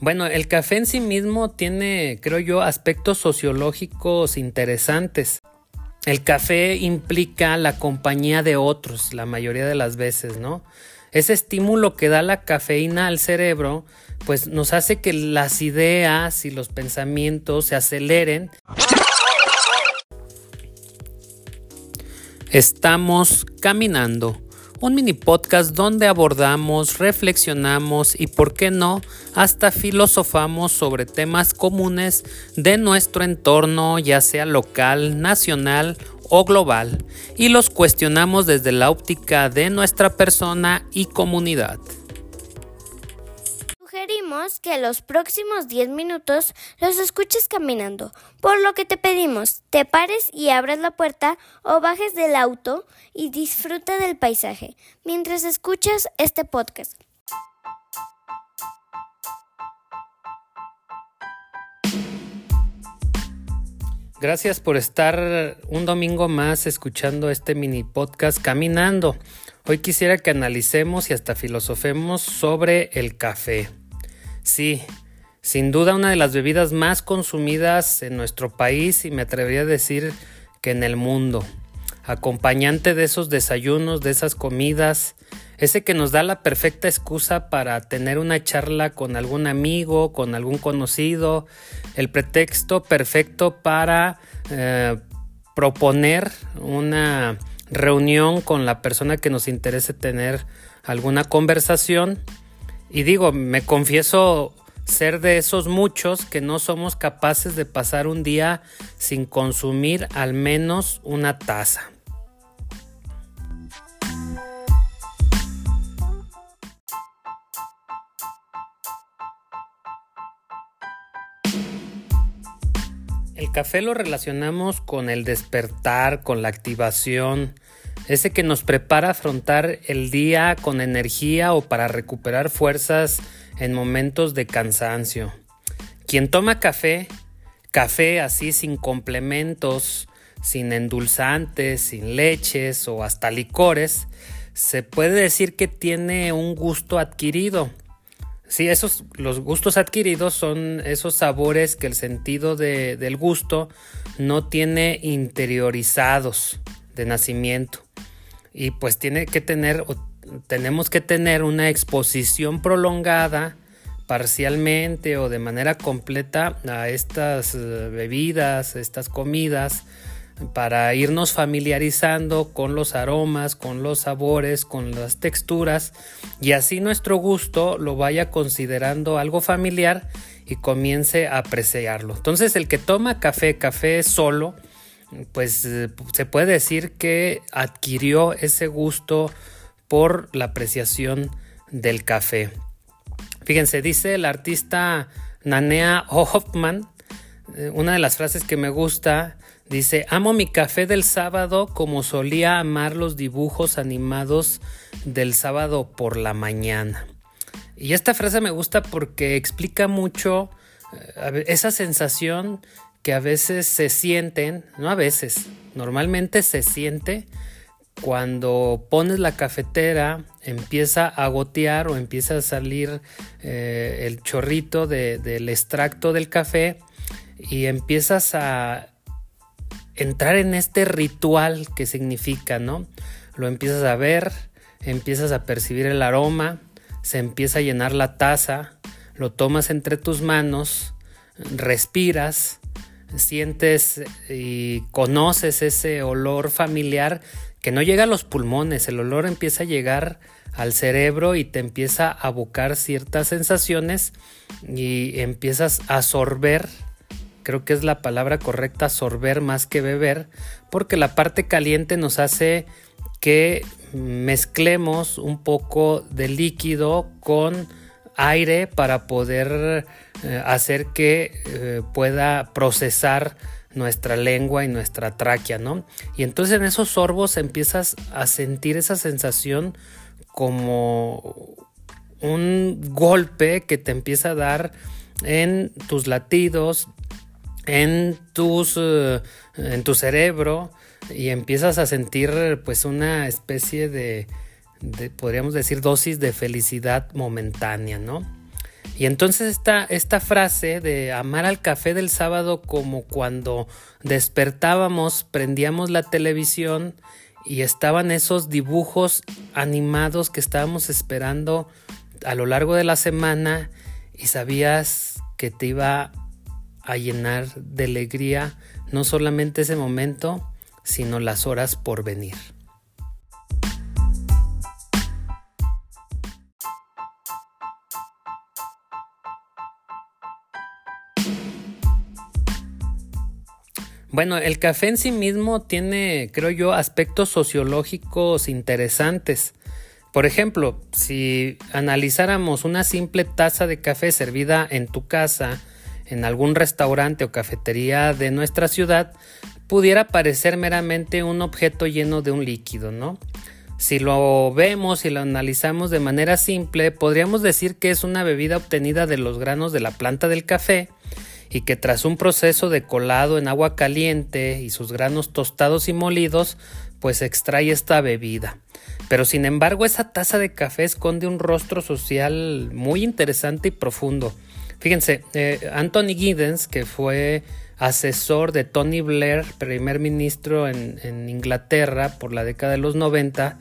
Bueno, el café en sí mismo tiene, creo yo, aspectos sociológicos interesantes. El café implica la compañía de otros la mayoría de las veces, ¿no? Ese estímulo que da la cafeína al cerebro, pues nos hace que las ideas y los pensamientos se aceleren. Estamos caminando un mini podcast donde abordamos, reflexionamos y, por qué no, hasta filosofamos sobre temas comunes de nuestro entorno, ya sea local, nacional o global, y los cuestionamos desde la óptica de nuestra persona y comunidad sugerimos que los próximos 10 minutos los escuches caminando, por lo que te pedimos te pares y abras la puerta o bajes del auto y disfruta del paisaje mientras escuchas este podcast. Gracias por estar un domingo más escuchando este mini podcast Caminando. Hoy quisiera que analicemos y hasta filosofemos sobre el café. Sí, sin duda una de las bebidas más consumidas en nuestro país y me atrevería a decir que en el mundo. Acompañante de esos desayunos, de esas comidas, ese que nos da la perfecta excusa para tener una charla con algún amigo, con algún conocido, el pretexto perfecto para eh, proponer una reunión con la persona que nos interese tener alguna conversación y digo, me confieso ser de esos muchos que no somos capaces de pasar un día sin consumir al menos una taza. El café lo relacionamos con el despertar, con la activación, ese que nos prepara a afrontar el día con energía o para recuperar fuerzas en momentos de cansancio. Quien toma café, café así sin complementos, sin endulzantes, sin leches o hasta licores, se puede decir que tiene un gusto adquirido. Sí, esos, los gustos adquiridos son esos sabores que el sentido del gusto no tiene interiorizados de nacimiento y pues tiene que tener tenemos que tener una exposición prolongada parcialmente o de manera completa a estas eh, bebidas, estas comidas, para irnos familiarizando con los aromas, con los sabores, con las texturas y así nuestro gusto lo vaya considerando algo familiar y comience a apreciarlo. Entonces el que toma café, café solo, pues eh, se puede decir que adquirió ese gusto por la apreciación del café. Fíjense, dice el artista Nanea Hoffman, eh, una de las frases que me gusta, dice, amo mi café del sábado como solía amar los dibujos animados del sábado por la mañana. Y esta frase me gusta porque explica mucho eh, esa sensación que a veces se sienten, no a veces, normalmente se siente cuando pones la cafetera, empieza a gotear o empieza a salir eh, el chorrito del extracto del café y empiezas a entrar en este ritual que significa, ¿no? Lo empiezas a ver, empiezas a percibir el aroma, se empieza a llenar la taza, lo tomas entre tus manos, respiras, sientes y conoces ese olor familiar que no llega a los pulmones, el olor empieza a llegar al cerebro y te empieza a buscar ciertas sensaciones y empiezas a absorber, creo que es la palabra correcta, absorber más que beber, porque la parte caliente nos hace que mezclemos un poco de líquido con aire para poder eh, hacer que eh, pueda procesar nuestra lengua y nuestra tráquea, ¿no? Y entonces en esos sorbos empiezas a sentir esa sensación como un golpe que te empieza a dar en tus latidos, en tus eh, en tu cerebro y empiezas a sentir pues una especie de podríamos decir, dosis de felicidad momentánea, ¿no? Y entonces esta, esta frase de amar al café del sábado como cuando despertábamos, prendíamos la televisión y estaban esos dibujos animados que estábamos esperando a lo largo de la semana y sabías que te iba a llenar de alegría no solamente ese momento, sino las horas por venir. Bueno, el café en sí mismo tiene, creo yo, aspectos sociológicos interesantes. Por ejemplo, si analizáramos una simple taza de café servida en tu casa, en algún restaurante o cafetería de nuestra ciudad, pudiera parecer meramente un objeto lleno de un líquido, ¿no? Si lo vemos y lo analizamos de manera simple, podríamos decir que es una bebida obtenida de los granos de la planta del café y que tras un proceso de colado en agua caliente y sus granos tostados y molidos, pues extrae esta bebida. Pero sin embargo esa taza de café esconde un rostro social muy interesante y profundo. Fíjense, eh, Anthony Giddens, que fue asesor de Tony Blair, primer ministro en, Inglaterra por la década de los 90,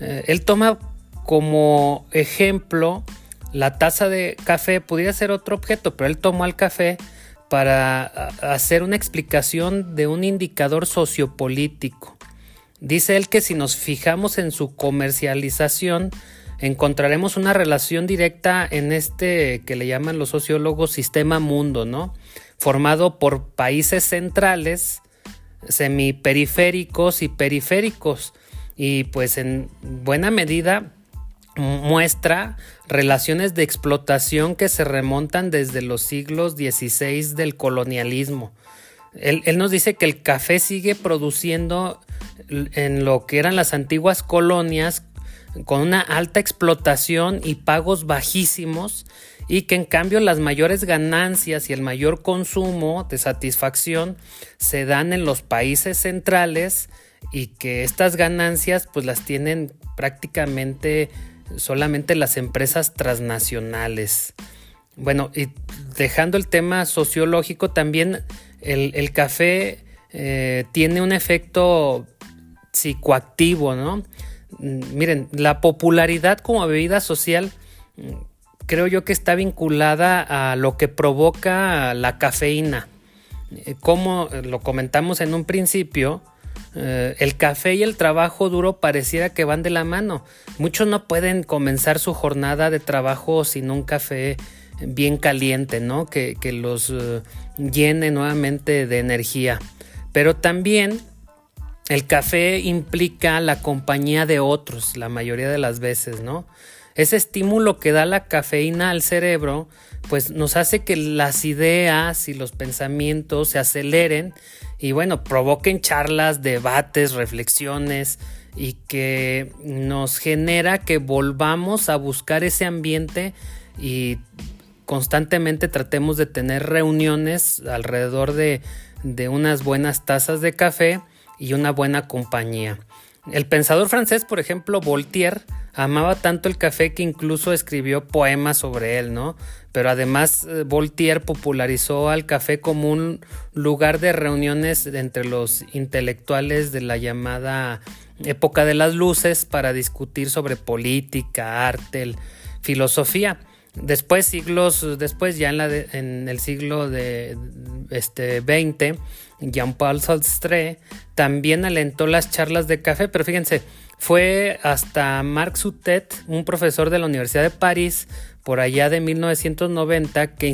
eh, él toma como ejemplo la taza de café, pudiera ser otro objeto, pero él tomó al café para hacer una explicación de un indicador sociopolítico. Dice él que si nos fijamos en su comercialización, encontraremos una relación directa en este que le llaman los sociólogos sistema mundo, ¿no? Formado por países centrales, semiperiféricos y periféricos. Y pues en buena medida muestra relaciones de explotación que se remontan desde los siglos XVI del colonialismo. Él, nos dice que el café sigue produciendo en lo que eran las antiguas colonias con una alta explotación y pagos bajísimos y que en cambio las mayores ganancias y el mayor consumo de satisfacción se dan en los países centrales y que estas ganancias pues las tienen prácticamente solamente las empresas transnacionales. Bueno, y dejando el tema sociológico, también el, café eh, tiene un efecto psicoactivo, ¿no? Mm, miren, la popularidad como bebida social mm, creo yo que está vinculada a lo que provoca la cafeína. Eh, como lo comentamos en un principio, eh, el café y el trabajo duro pareciera que van de la mano. Muchos no pueden comenzar su jornada de trabajo sin un café bien caliente, ¿no? Que, los eh, llene nuevamente de energía. Pero también el café implica la compañía de otros, la mayoría de las veces, ¿no? Ese estímulo que da la cafeína al cerebro, pues nos hace que las ideas y los pensamientos se aceleren y bueno, provoquen charlas, debates, reflexiones y que nos genera que volvamos a buscar ese ambiente y constantemente tratemos de tener reuniones alrededor de, de unas buenas tazas de café y una buena compañía. El pensador francés, por ejemplo, Voltaire, amaba tanto el café que incluso escribió poemas sobre él, ¿no? Pero además eh, Voltaire popularizó al café como un lugar de reuniones entre los intelectuales de la llamada época de las luces para discutir sobre política, arte, filosofía. Después, siglos después, ya en, la en el siglo de este, 20, Jean-Paul Sartre también alentó las charlas de café, pero fíjense, fue hasta Marc Soutet, un profesor de la Universidad de París, por allá de 1990, que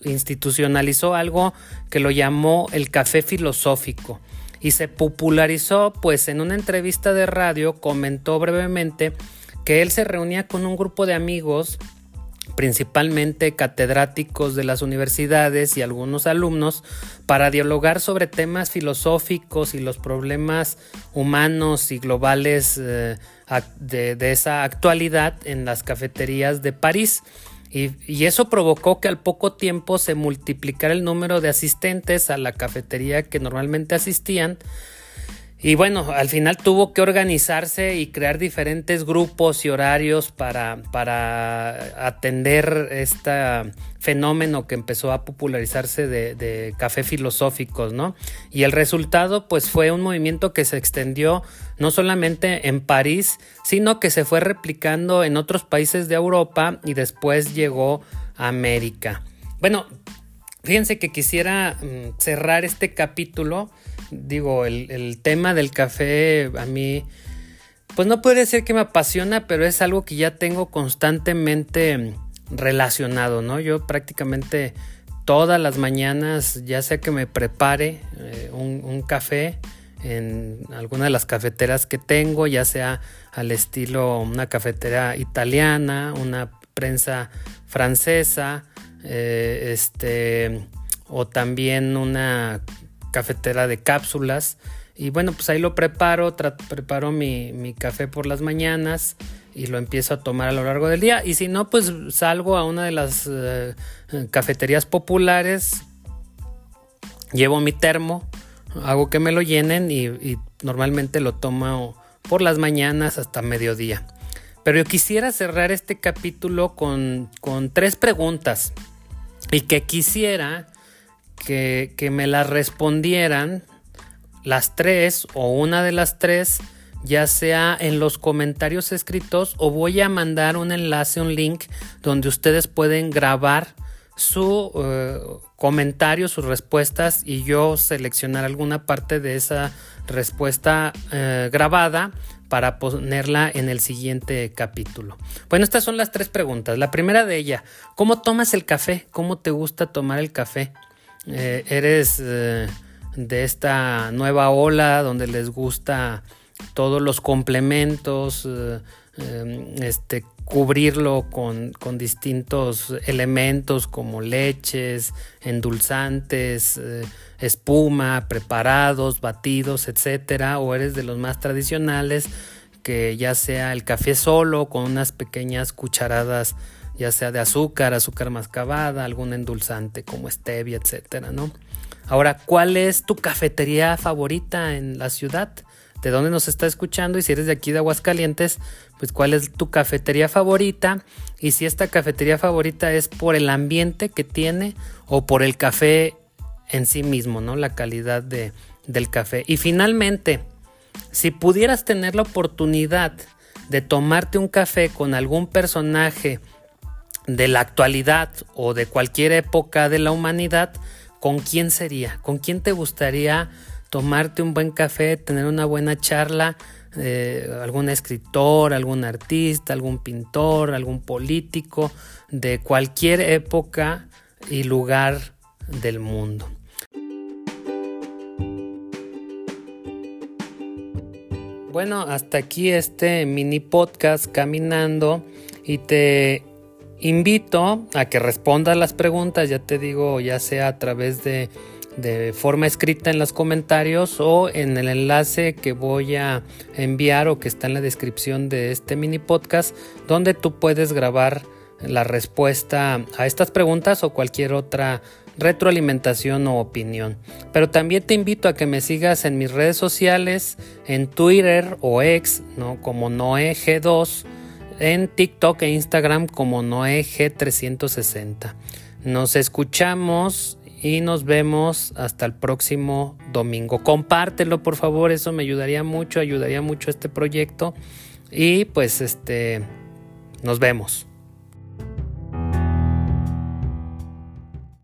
institucionalizó algo que lo llamó el café filosófico. Y se popularizó, pues en una entrevista de radio comentó brevemente que él se reunía con un grupo de amigos principalmente catedráticos de las universidades y algunos alumnos, para dialogar sobre temas filosóficos y los problemas humanos y globales eh, de, esa actualidad en las cafeterías de París. Y, y, eso provocó que al poco tiempo se multiplicara el número de asistentes a la cafetería que normalmente asistían Y bueno, al final tuvo que organizarse y crear diferentes grupos y horarios para, para atender este fenómeno que empezó a popularizarse de, de, café filosóficos, ¿no? Y el resultado pues fue un movimiento que se extendió no solamente en París, sino que se fue replicando en otros países de Europa y después llegó a América. Bueno, fíjense que quisiera mm, cerrar este capítulo digo, el, tema del café a mí, pues no puede decir que me apasiona, pero es algo que ya tengo constantemente relacionado, ¿no? Yo prácticamente todas las mañanas, ya sea que me prepare eh, un, café en alguna de las cafeteras que tengo, ya sea al estilo una cafetera italiana, una prensa francesa, eh, este, o también una cafetera de cápsulas. Y bueno, pues ahí lo preparo, preparo mi, café por las mañanas y lo empiezo a tomar a lo largo del día. Y si no, pues salgo a una de las eh, cafeterías populares, llevo mi termo, hago que me lo llenen y, normalmente lo tomo por las mañanas hasta mediodía. Pero yo quisiera cerrar este capítulo con, con tres preguntas y que quisiera que, me las respondieran las tres o una de las tres, ya sea en los comentarios escritos o voy a mandar un enlace, un link donde ustedes pueden grabar su eh, comentario, sus respuestas y yo seleccionar alguna parte de esa respuesta eh, grabada para ponerla en el siguiente capítulo. Bueno, estas son las tres preguntas. La primera de ella, ¿cómo tomas el café? ¿Cómo te gusta tomar el café? Eh, eres eh, de esta nueva ola donde les gusta todos los complementos, eh, este, cubrirlo con, con, distintos elementos como leches, endulzantes, espuma, preparados, batidos, etcétera, o eres de los más tradicionales que ya sea el café solo con unas pequeñas cucharadas ya sea de azúcar, azúcar mascabada, algún endulzante como stevia, etcétera, ¿no? Ahora, ¿cuál es tu cafetería favorita en la ciudad? ¿De dónde nos está escuchando? Y si eres de aquí de Aguascalientes, pues cuál es tu cafetería favorita y si esta cafetería favorita es por el ambiente que tiene o por el café en sí mismo, ¿no? La calidad de, del café. Y finalmente, si pudieras tener la oportunidad de tomarte un café con algún personaje de la actualidad o de cualquier época de la humanidad, ¿con quién sería? ¿Con quién te gustaría tomarte un buen café, tener una buena charla? Eh, algún escritor, algún artista, algún pintor, algún político de cualquier época y lugar del mundo. Bueno, hasta aquí este mini podcast caminando y te invito a que respondas las preguntas, ya te digo, ya sea a través de, de forma escrita en los comentarios o en el enlace que voy a enviar o que está en la descripción de este mini podcast, donde tú puedes grabar la respuesta a estas preguntas o cualquier otra retroalimentación o opinión. Pero también te invito a que me sigas en mis redes sociales, en Twitter o X, ¿no? como NoeG2 en TikTok e Instagram como NoeG360. Nos escuchamos y nos vemos hasta el próximo domingo. Compártelo, por favor, eso me ayudaría mucho, ayudaría mucho a este proyecto. Y pues este, nos vemos.